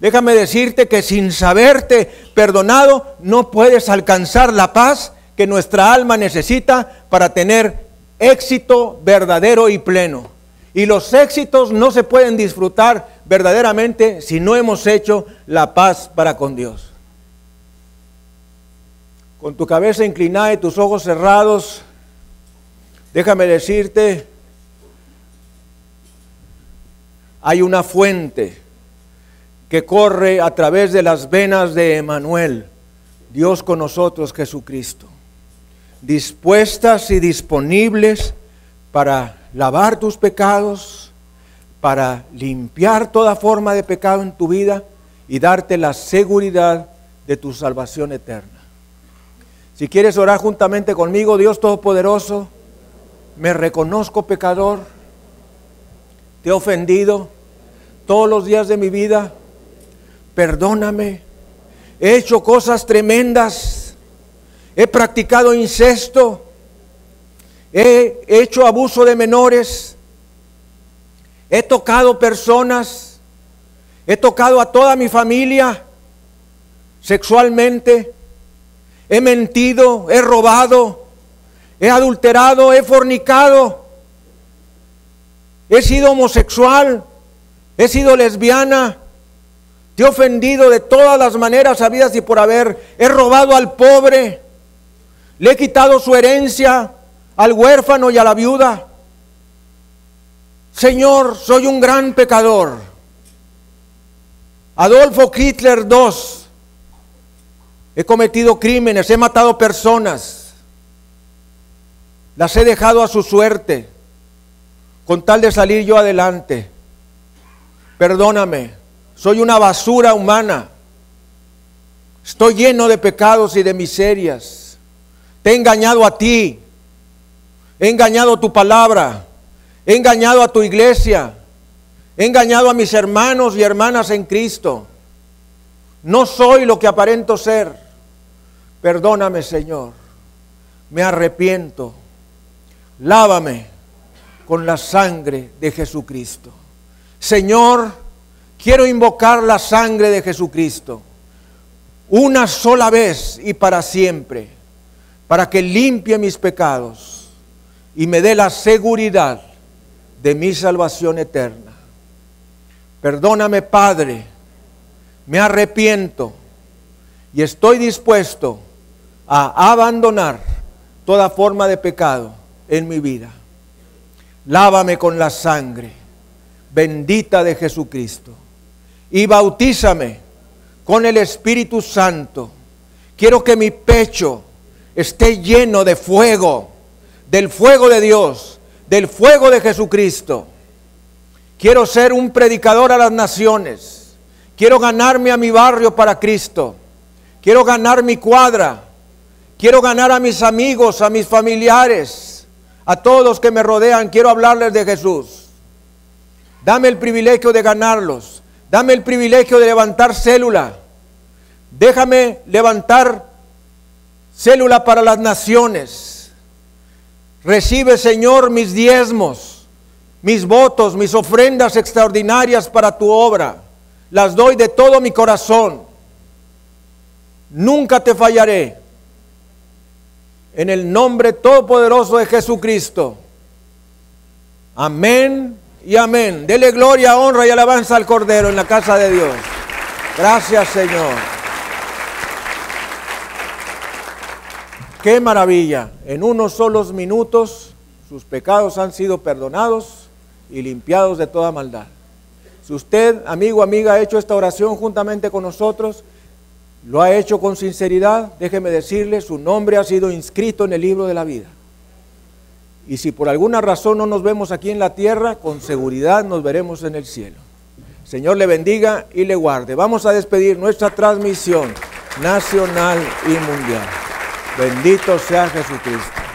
Déjame decirte que sin saberte perdonado no puedes alcanzar la paz que nuestra alma necesita para tener éxito verdadero y pleno. Y los éxitos no se pueden disfrutar verdaderamente si no hemos hecho la paz para con Dios. Con tu cabeza inclinada y tus ojos cerrados, déjame decirte, hay una fuente que corre a través de las venas de Emanuel, Dios con nosotros, Jesucristo, dispuestas y disponibles para lavar tus pecados, para limpiar toda forma de pecado en tu vida y darte la seguridad de tu salvación eterna. Si quieres orar juntamente conmigo, Dios Todopoderoso, me reconozco pecador, te he ofendido todos los días de mi vida, perdóname, he hecho cosas tremendas, he practicado incesto, he hecho abuso de menores, he tocado personas, he tocado a toda mi familia sexualmente, he mentido, he robado, he adulterado, he fornicado, he sido homosexual, he sido lesbiana, te he ofendido de todas las maneras habidas y por haber, he robado al pobre, le he quitado su herencia al huérfano y a la viuda. Señor, soy un gran pecador. Adolfo Hitler II. He cometido crímenes, he matado personas. Las he dejado a su suerte con tal de salir yo adelante. Perdóname, soy una basura humana. Estoy lleno de pecados y de miserias. Te he engañado a ti. He engañado tu palabra. He engañado a tu iglesia. He engañado a mis hermanos y hermanas en Cristo. No soy lo que aparento ser. Perdóname, Señor. Me arrepiento. Lávame con la sangre de Jesucristo. Señor, quiero invocar la sangre de Jesucristo una sola vez y para siempre, para que limpie mis pecados y me dé la seguridad de mi salvación eterna. Perdóname, Padre, me arrepiento y estoy dispuesto a abandonar toda forma de pecado en mi vida. Lávame con la sangre bendita de Jesucristo y bautízame con el Espíritu Santo. Quiero que mi pecho esté lleno de fuego, del fuego de Dios, del fuego de Jesucristo. Quiero ser un predicador a las naciones. Quiero ganarme a mi barrio para Cristo. Quiero ganar mi cuadra. Quiero ganar a mis amigos, a mis familiares, a todos los que me rodean. Quiero hablarles de Jesús. Dame el privilegio de ganarlos. Dame el privilegio de levantar célula. Déjame levantar célula para las naciones. Recibe, Señor, mis diezmos, mis votos, mis ofrendas extraordinarias para tu obra. Las doy de todo mi corazón. Nunca te fallaré. En el nombre todopoderoso de Jesucristo. Amén y amén. Dele gloria, honra y alabanza al Cordero en la casa de Dios. Gracias, Señor. Qué maravilla. En unos solos minutos sus pecados han sido perdonados y limpiados de toda maldad. Si usted, amigo, amiga, ha hecho esta oración juntamente con nosotros, lo ha hecho con sinceridad, déjeme decirle, su nombre ha sido inscrito en el libro de la vida. Y si por alguna razón no nos vemos aquí en la tierra, con seguridad nos veremos en el cielo. Señor le bendiga y le guarde. Vamos a despedir nuestra transmisión nacional y mundial. Bendito sea Jesucristo.